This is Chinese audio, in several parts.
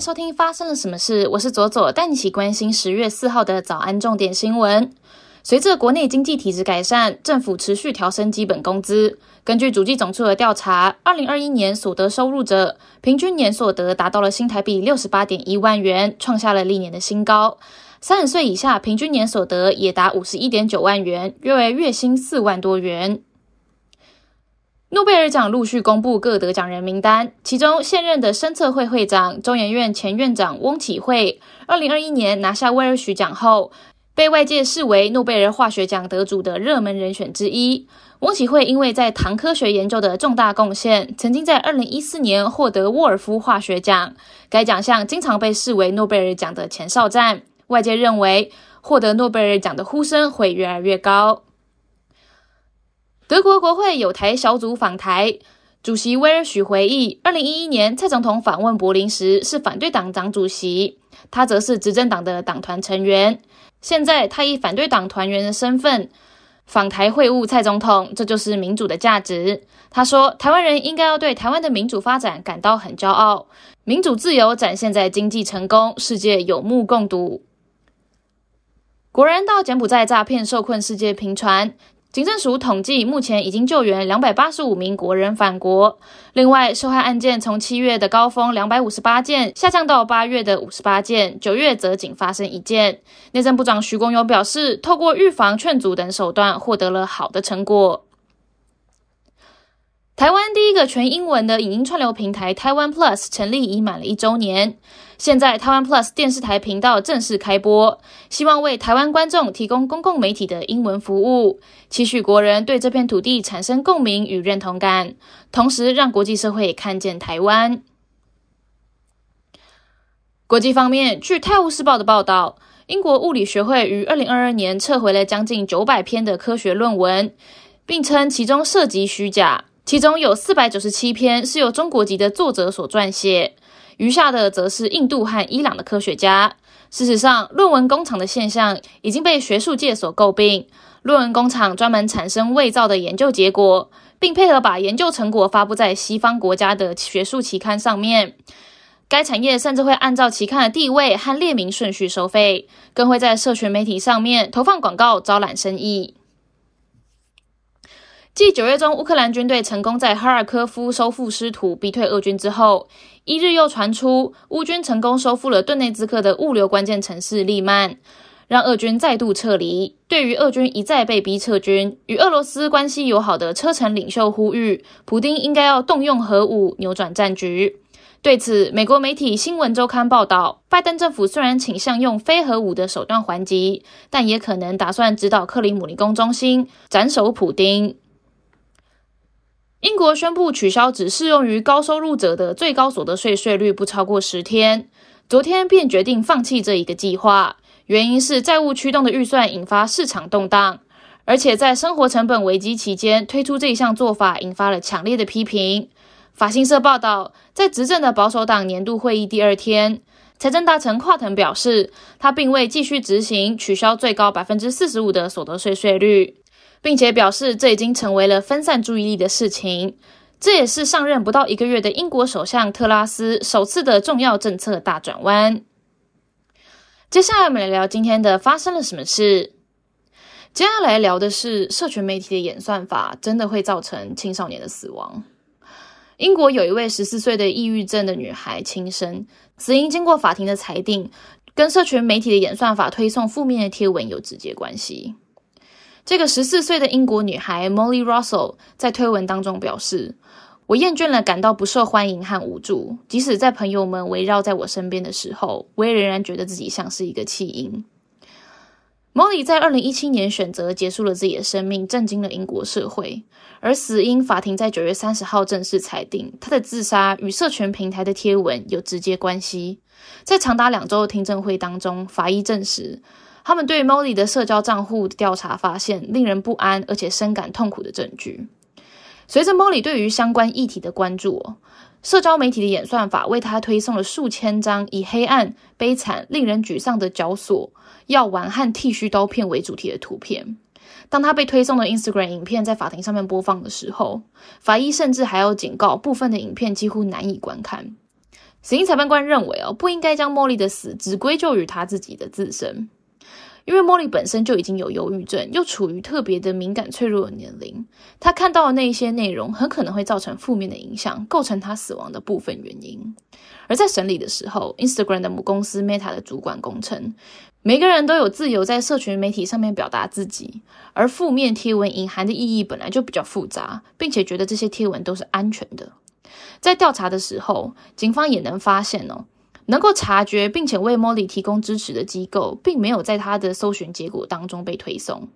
收听发生了什么事，我是左左，带你一起关心十月四号的早安重点新闻。随着国内经济体制改善，政府持续调升基本工资。根据主计总处的调查，二零二一年所得收入者平均年所得达到了新台币六十八点一万元，创下了历年的新高。三十岁以下平均年所得也达五十一点九万元，约为月薪四万多元。诺贝尔奖陆续公布各得奖人名单，其中现任的深测会会长、中研院前院长翁启惠，二零二一年拿下威尔许奖后。被外界视为诺贝尔化学奖得主的热门人选之一，翁启惠因为在糖科学研究的重大贡献，曾经在二零一四年获得沃尔夫化学奖。该奖项经常被视为诺贝尔奖的前哨战，外界认为获得诺贝尔奖的呼声会越来越高。德国国会有台小组访台，主席威尔许回忆，二零一一年蔡总统访问柏林时是反对党党主席，他则是执政党的党团成员。现在他以反对党团员的身份访台会晤蔡总统，这就是民主的价值。他说，台湾人应该要对台湾的民主发展感到很骄傲，民主自由展现在经济成功，世界有目共睹。国人到柬埔寨诈骗受困事件频传。警政署统计，目前已经救援两百八十五名国人返国。另外，受害案件从七月的高峰两百五十八件下降到八月的五十八件，九月则仅发生一件。内政部长徐公友表示，透过预防、劝阻等手段，获得了好的成果。台湾第一个全英文的影音串流平台台湾 Plus 成立已满了一周年，现在台湾 Plus 电视台频道正式开播，希望为台湾观众提供公共媒体的英文服务，期许国人对这片土地产生共鸣与认同感，同时让国际社会看见台湾。国际方面，据《泰晤士报》的报道，英国物理学会于二零二二年撤回了将近九百篇的科学论文，并称其中涉及虚假。其中有四百九十七篇是由中国籍的作者所撰写，余下的则是印度和伊朗的科学家。事实上，论文工厂的现象已经被学术界所诟病。论文工厂专门产生伪造的研究结果，并配合把研究成果发布在西方国家的学术期刊上面。该产业甚至会按照期刊的地位和列名顺序收费，更会在社群媒体上面投放广告招揽生意。继九月中乌克兰军队成功在哈尔科夫收复失土、逼退俄军之后，一日又传出乌军成功收复了顿内兹克的物流关键城市利曼，让俄军再度撤离。对于俄军一再被逼撤军，与俄罗斯关系友好的车臣领袖呼吁，普丁应该要动用核武扭转战局。对此，美国媒体《新闻周刊》报道，拜登政府虽然倾向用非核武的手段还击，但也可能打算指导克里姆林宫中心斩首普丁。英国宣布取消只适用于高收入者的最高所得税税率不超过十天，昨天便决定放弃这一个计划，原因是债务驱动的预算引发市场动荡，而且在生活成本危机期间推出这一项做法引发了强烈的批评。法新社报道，在执政的保守党年度会议第二天，财政大臣跨腾表示，他并未继续执行取消最高百分之四十五的所得税税率。并且表示，这已经成为了分散注意力的事情。这也是上任不到一个月的英国首相特拉斯首次的重要政策大转弯。接下来，我们来聊今天的发生了什么事。接下来聊的是，社群媒体的演算法真的会造成青少年的死亡。英国有一位十四岁的抑郁症的女孩轻生，死因经过法庭的裁定，跟社群媒体的演算法推送负面的贴文有直接关系。这个十四岁的英国女孩 Molly Russell 在推文当中表示：“我厌倦了感到不受欢迎和无助，即使在朋友们围绕在我身边的时候，我也仍然觉得自己像是一个弃婴。” Molly 在二零一七年选择结束了自己的生命，震惊了英国社会。而死因法庭在九月三十号正式裁定，她的自杀与社群平台的贴文有直接关系。在长达两周的听证会当中，法医证实。他们对 Molly 的社交账户调查发现令人不安而且深感痛苦的证据。随着 Molly 对于相关议题的关注，社交媒体的演算法为他推送了数千张以黑暗、悲惨、令人沮丧的绞索、药丸和剃须刀片为主题的图片。当他被推送的 Instagram 影片在法庭上面播放的时候，法医甚至还要警告部分的影片几乎难以观看。死刑裁判官认为哦，不应该将莫莉的死只归咎于他自己的自身。因为莫莉本身就已经有忧郁症，又处于特别的敏感脆弱的年龄，她看到的那一些内容很可能会造成负面的影响，构成她死亡的部分原因。而在审理的时候，Instagram 的母公司 Meta 的主管公称，每个人都有自由在社群媒体上面表达自己，而负面贴文隐含的意义本来就比较复杂，并且觉得这些贴文都是安全的。在调查的时候，警方也能发现哦。能够察觉并且为 Molly 提供支持的机构，并没有在他的搜寻结果当中被推送。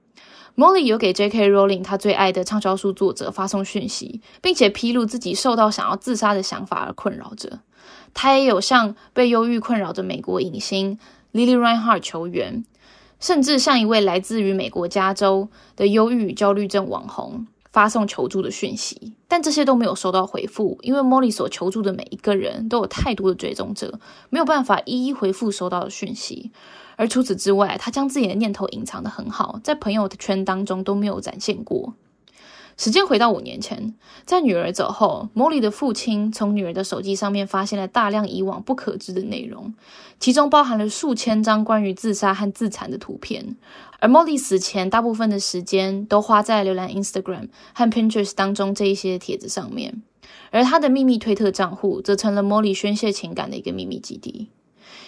Molly 有给 J.K. Rowling 他最爱的畅销书作者发送讯息，并且披露自己受到想要自杀的想法而困扰着。他也有向被忧郁困扰的美国影星 Lily Reinhardt 求援，甚至向一位来自于美国加州的忧郁与焦虑症网红。发送求助的讯息，但这些都没有收到回复，因为莫莉所求助的每一个人都有太多的追踪者，没有办法一一回复收到的讯息。而除此之外，他将自己的念头隐藏的很好，在朋友圈当中都没有展现过。时间回到五年前，在女儿走后，莫莉的父亲从女儿的手机上面发现了大量以往不可知的内容，其中包含了数千张关于自杀和自残的图片。而莫莉死前大部分的时间都花在浏览 Instagram 和 Pinterest 当中这一些帖子上面，而他的秘密推特账户则成了莫莉宣泄情感的一个秘密基地。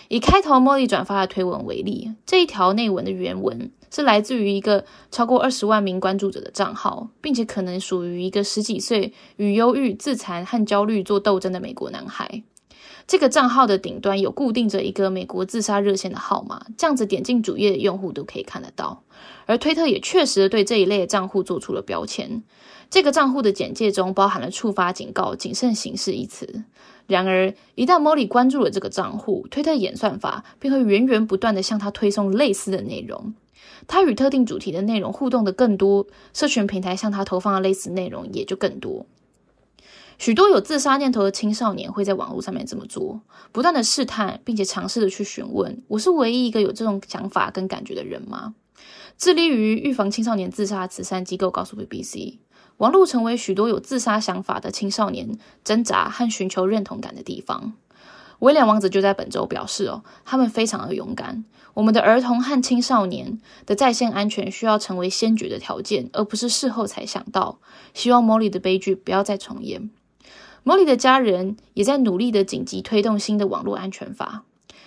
以开头茉莉转发的推文为例，这一条内文的原文是来自于一个超过二十万名关注者的账号，并且可能属于一个十几岁与忧郁、自残和焦虑做斗争的美国男孩。这个账号的顶端有固定着一个美国自杀热线的号码，这样子点进主页的用户都可以看得到。而推特也确实对这一类的账户做出了标签，这个账户的简介中包含了触发警告、谨慎行事一词。然而，一旦莫莉关注了这个账户，推特演算法便会源源不断的向他推送类似的内容。他与特定主题的内容互动的更多，社群平台向他投放的类似内容也就更多。许多有自杀念头的青少年会在网络上面这么做，不断的试探，并且尝试的去询问：我是唯一一个有这种想法跟感觉的人吗？致力于预防青少年自杀慈善机构告诉 BBC。网络成为许多有自杀想法的青少年挣扎和寻求认同感的地方。威廉王子就在本周表示：“哦，他们非常的勇敢。我们的儿童和青少年的在线安全需要成为先决的条件，而不是事后才想到。希望莫莉的悲剧不要再重演。”莫莉的家人也在努力的紧急推动新的网络安全法。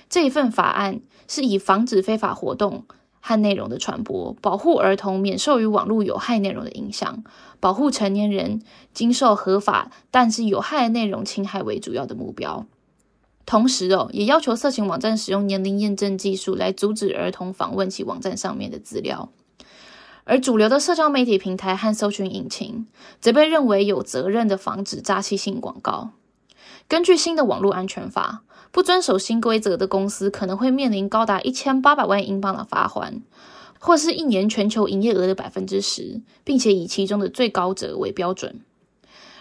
这一份法案是以防止非法活动。和内容的传播，保护儿童免受于网络有害内容的影响，保护成年人经受合法但是有害的内容侵害为主要的目标。同时哦，也要求色情网站使用年龄验证技术来阻止儿童访问其网站上面的资料。而主流的社交媒体平台和搜寻引擎则被认为有责任的防止诈欺性广告。根据新的网络安全法。不遵守新规则的公司可能会面临高达一千八百万英镑的罚款，或是一年全球营业额的百分之十，并且以其中的最高者为标准。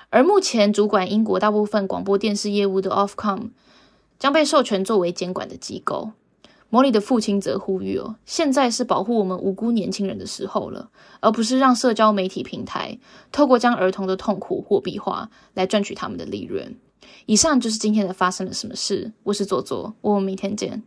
而目前主管英国大部分广播电视业务的 Ofcom 将被授权作为监管的机构。莫莉的父亲则呼吁：哦，现在是保护我们无辜年轻人的时候了，而不是让社交媒体平台透过将儿童的痛苦货币化来赚取他们的利润。以上就是今天的发生了什么事。我是左左，我们明天见。